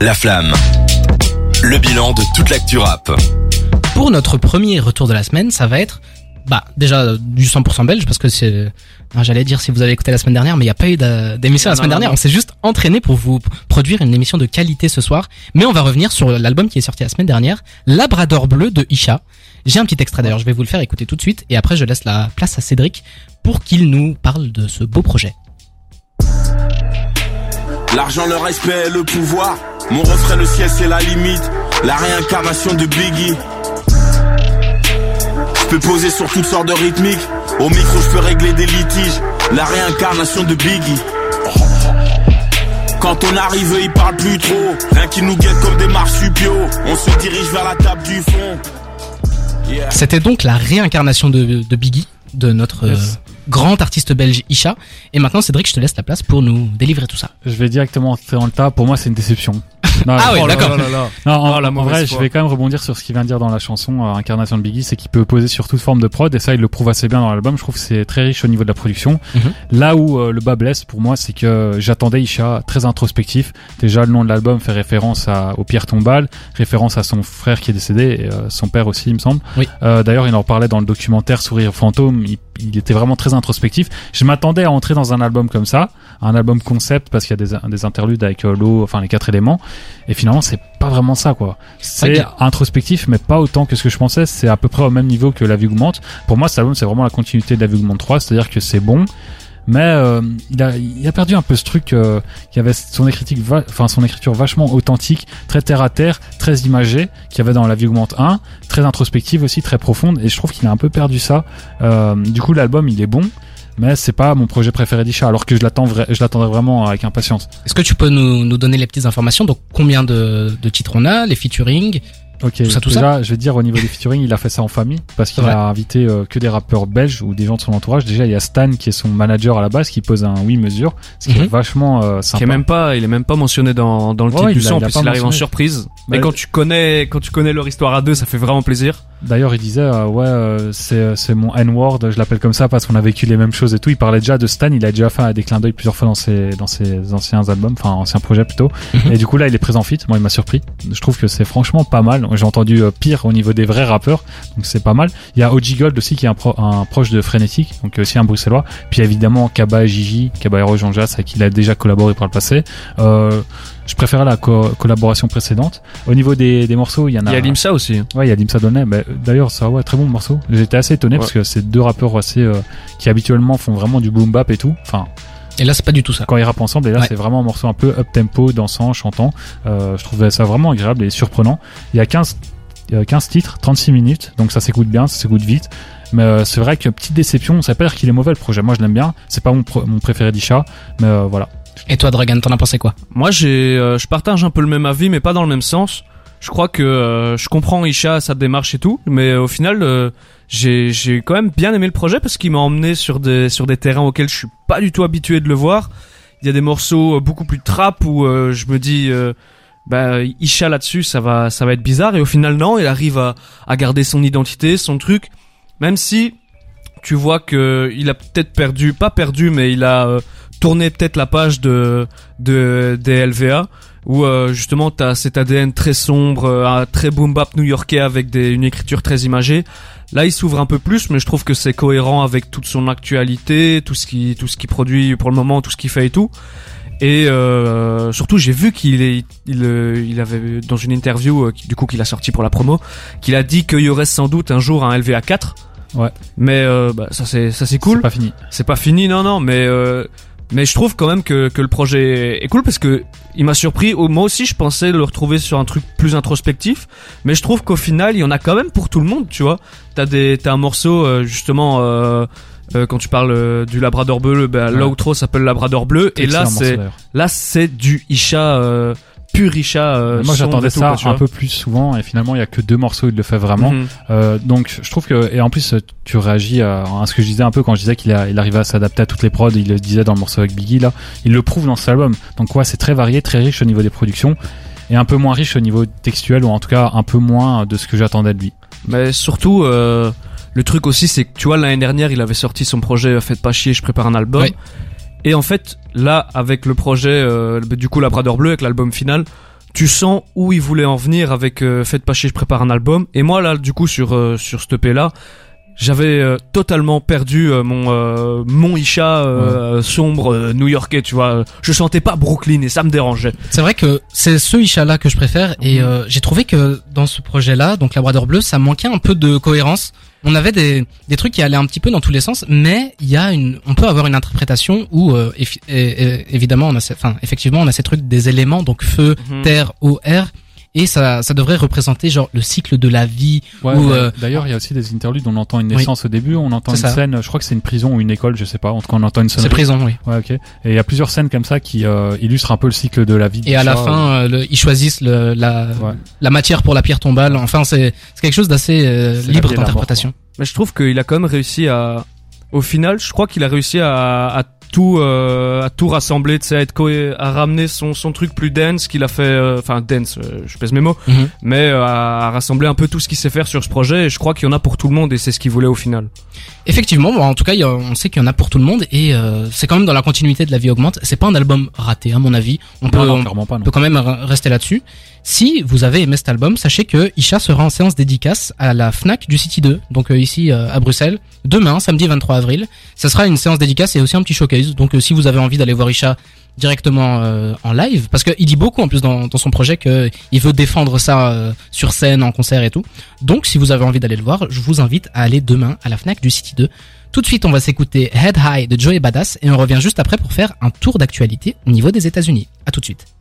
La Flamme. Le bilan de toute l'actu rap. Pour notre premier retour de la semaine, ça va être bah déjà euh, du 100% belge parce que c'est j'allais dire si vous avez écouté la semaine dernière mais il n'y a pas eu d'émission la semaine non, dernière non. on s'est juste entraîné pour vous produire une émission de qualité ce soir mais on va revenir sur l'album qui est sorti la semaine dernière Labrador bleu de Isha j'ai un petit extrait d'ailleurs je vais vous le faire écouter tout de suite et après je laisse la place à Cédric pour qu'il nous parle de ce beau projet L'argent, le respect, le pouvoir. Mon refrain, le ciel, c'est la limite. La réincarnation de Biggie. Je peux poser sur toutes sortes de rythmiques. Au micro, je peux régler des litiges. La réincarnation de Biggie. Quand on arrive, ils parlent plus trop. Rien qui nous guette comme des marsupiaux. On se dirige vers la table du fond. Yeah. C'était donc la réincarnation de, de Biggie, de notre Yes. euh, grand artiste belge Isha. Et maintenant, Cédric, je te laisse la place pour nous délivrer tout ça. Je vais directement entrer dans le tas. Pour moi, c'est une déception. Non, Ah Oh là d'accord. en, Oh, la en vrai, foi. je vais quand même rebondir sur ce qu'il vient de dire dans la chanson euh, Incarnation de Biggie, c'est qu'il peut poser sur toute forme de prod et ça, il le prouve assez bien dans l'album. Je trouve que c'est très riche au niveau de la production. Mhm. Là où euh, le bas blesse pour moi, c'est que j'attendais Isha très introspectif. Déjà, le nom de l'album fait référence à, au Pierre Tombal, référence à son frère qui est décédé, et euh, son père aussi, il me semble. Oui. Euh, D'ailleurs, il en parlait dans le documentaire Sourire fantôme. Il, il était vraiment très introspectif. Je m'attendais à entrer dans un album comme ça, un album concept parce qu'il y a des, des interludes avec euh, l'eau, enfin les quatre éléments. Et finalement, c'est pas vraiment ça, quoi. C'est Ok. introspectif, mais pas autant que ce que je pensais. C'est à peu près au même niveau que La Vie augmente. Pour moi, cet album, c'est vraiment la continuité de La Vie augmente 3, c'est-à-dire que c'est bon. Mais euh, il, a, il a perdu un peu ce truc euh, qui avait son écriture, enfin son écriture vachement authentique, très terre à terre, très imagée, qu'il y avait dans La Vie augmente 1, très introspective aussi, très profonde. Et je trouve qu'il a un peu perdu ça. Euh, du coup, l'album, il est bon, mais c'est pas mon projet préféré d'Isha, alors que je l'attends, je l'attendais vraiment avec impatience. Est-ce que tu peux nous, nous donner les petites informations? Donc, combien de, de titres on a, les featuring Ok, Tout ça, tout déjà, je vais dire au niveau des featuring, il a fait ça en famille parce qu'il Ouais. a invité euh, que des rappeurs belges ou des gens de son entourage. Déjà, il y a Stan qui est son manager à la base qui pose un oui mesure, ce qui Mhm. est vachement euh, Qui sympa. est même pas, il est même pas mentionné dans, dans le Ouais, titre du son, puis pas il arrive en surprise. Bah, Et quand tu connais, quand tu connais leur histoire à deux, ça fait vraiment plaisir. D'ailleurs, il disait euh, ouais, c'est c'est mon N-word, je l'appelle comme ça parce qu'on a vécu les mêmes choses et tout. Il parlait déjà de Stan, il a déjà fait des clins d'œil plusieurs fois dans ses dans ses anciens albums, enfin anciens projets plutôt. Mhm. Et du coup là, il est présent fit. Moi, il m'a surpris. Je trouve que c'est franchement pas mal. J'ai entendu euh, pire au niveau des vrais rappeurs, donc c'est pas mal. Il y a OG Gold aussi qui est un, pro- un proche de Frenetic, donc aussi un bruxellois. Puis évidemment Kaba et Gigi, Kaba Hero Jean Jass, avec qui il a déjà collaboré par le passé. Euh, je préférais la co- collaboration précédente. Au niveau des, des morceaux, il y en a. Il y a Limsa aussi. Ouais, il y a Limsa Donnet. Bah, D'ailleurs, ça, ouais, très bon morceau. J'étais assez étonné Ouais. parce que c'est deux rappeurs assez euh, qui habituellement font vraiment du boom bap et tout. Enfin, Et là, c'est pas du tout ça. quand ils rappent ensemble, et là, Ouais. c'est vraiment un morceau un peu up tempo, dansant, chantant. Euh, je trouvais ça vraiment agréable et surprenant. Il y a 15, euh, 15 titres, 36 minutes, donc ça s'écoute bien, ça s'écoute vite. Mais euh, c'est vrai que petite déception, ça veut pas dire qu'il est mauvais le projet. Moi, je l'aime bien. C'est pas mon préféré d'Isha, mais euh, voilà. Et toi, Dragan, t'en as pensé quoi? Moi, j'ai, euh, je partage un peu le même avis, mais pas dans le même sens. Je crois que euh, je comprends Isha, sa démarche et tout, mais au final, euh, j'ai, j'ai quand même bien aimé le projet parce qu'il m'a emmené sur des, sur des terrains auxquels je suis pas du tout habitué de le voir. Il y a des morceaux euh, beaucoup plus trap où euh, je me dis, euh, bah Isha là-dessus, ça va, ça va être bizarre. Et au final, non, il arrive à, à garder son identité, son truc, même si tu vois que il a peut-être perdu, pas perdu, mais il a euh, tourné peut-être la page de de des LVA où euh, justement t'as cet ADN très sombre, euh, un très boom bap new-yorkais avec des, une écriture très imagée. Là, il s'ouvre un peu plus, mais je trouve que c'est cohérent avec toute son actualité, tout ce qui tout ce qu'il produit pour le moment, tout ce qu'il fait et tout. Et euh, surtout, j'ai vu qu'il est, il, euh, il avait dans une interview, euh, qui- du coup qu'il a sorti pour la promo, qu'il a dit qu'il y aurait sans doute un jour un LVA 4. Ouais. Mais euh, bah, ça c'est ça c'est cool. C'est pas fini. C'est pas fini, non, non, mais euh, mais je trouve quand même que, que le projet est cool parce que il m'a surpris. Moi aussi, je pensais le retrouver sur un truc plus introspectif, mais je trouve qu'au final, il y en a quand même pour tout le monde, tu vois. T'as des, t'as un morceau euh, justement euh, euh, quand tu parles euh, du Labrador bleu, bah, Ouais. l'outro s'appelle Labrador bleu, et là c'est là c'est du Isha euh, pur Isha. euh, Moi, j'attendais ça quoi, un peu plus souvent et finalement, il y a que deux morceaux, il le fait vraiment. Mhm. Euh, donc je trouve que et en plus tu réagis à, à ce que je disais un peu quand je disais qu'il a, il arrivait à s'adapter à toutes les prods il le disait dans le morceau avec Biggie là il le prouve dans cet album donc ouais c'est très varié très riche au niveau des productions et un peu moins riche au niveau textuel ou en tout cas un peu moins de ce que j'attendais de lui Mais surtout, euh, le truc aussi, c'est que tu vois, l'année dernière, il avait sorti son projet euh, Faites pas chier, je prépare un album. Ouais. Et en fait, là, avec le projet, euh, du coup, Labrador Bleu, avec l'album final, tu sens où il voulait en venir avec euh, Faites pas chier, je prépare un album. Et moi là, du coup, sur euh, sur ce EP là, j'avais euh, totalement perdu euh, mon euh, mon Isha euh, sombre euh, new-yorkais, tu vois. Je sentais pas Brooklyn et ça me dérangeait. C'est vrai que c'est ce Isha-là que je préfère et euh, j'ai trouvé que dans ce projet-là, donc Labrador Bleu, ça manquait un peu de cohérence. On avait des, des trucs qui allaient un petit peu dans tous les sens, mais il y a une, on peut avoir une interprétation où euh, et- et- évidemment on a, enfin effectivement on a ces trucs des éléments donc feu, Mhm. terre, eau, air et ça, ça devrait représenter genre le cycle de la vie Ouais, euh, D'ailleurs, il y a aussi des interludes. On entend une Oui. naissance au début, on entend une C'est ça. scène. Je crois que c'est une prison ou une école, je sais pas. En tout cas, on entend une c'est sonnerie. prison, oui. Ouais, ok. Et il y a plusieurs scènes comme ça qui euh, illustrent un peu le cycle de la vie. Et à la fin, euh, le- ils choisissent le, la, Ouais. la matière pour la pierre tombale. Enfin, c'est c'est quelque chose d'assez euh, C'est libre d'interprétation. Mais je trouve qu'il a quand même réussi à, au final, je crois qu'il a réussi à, à tout, euh, à tout rassembler, tu sais, à être à ramener son, son truc plus dense qu'il a fait, euh, enfin dense, euh, je pèse mes mots, Mhm. mais euh, à, à rassembler un peu tout ce qu'il sait faire sur ce projet. Et je crois qu'il y en a pour tout le monde et c'est ce qu'il voulait au final. Effectivement, bon, en tout cas, il y a- on sait qu'il y en a pour tout le monde et euh, c'est quand même dans la continuité de La Vie augmente. C'est pas un album raté, à mon avis. On peut, Non, non, on clairement pas. Non. peut quand même re- rester là-dessus. Si vous avez aimé cet album, sachez que Isha sera en séance dédicace à la Fnac du City 2, donc euh, ici euh, à Bruxelles, demain, samedi 23 avril. Ça sera une séance dédicace et aussi un petit showcase. Donc euh, si vous avez envie d'aller voir Isha directement euh, en live, parce qu'il dit beaucoup en plus dans, son projet que il veut défendre ça euh, sur scène, en concert et tout. Donc si vous avez envie d'aller le voir, je vous invite à aller demain à la Fnac du City 2. Tout de suite, on va s'écouter Head High de Joey Badass et on revient juste après pour faire un tour d'actualité au niveau des États-Unis. À tout de suite.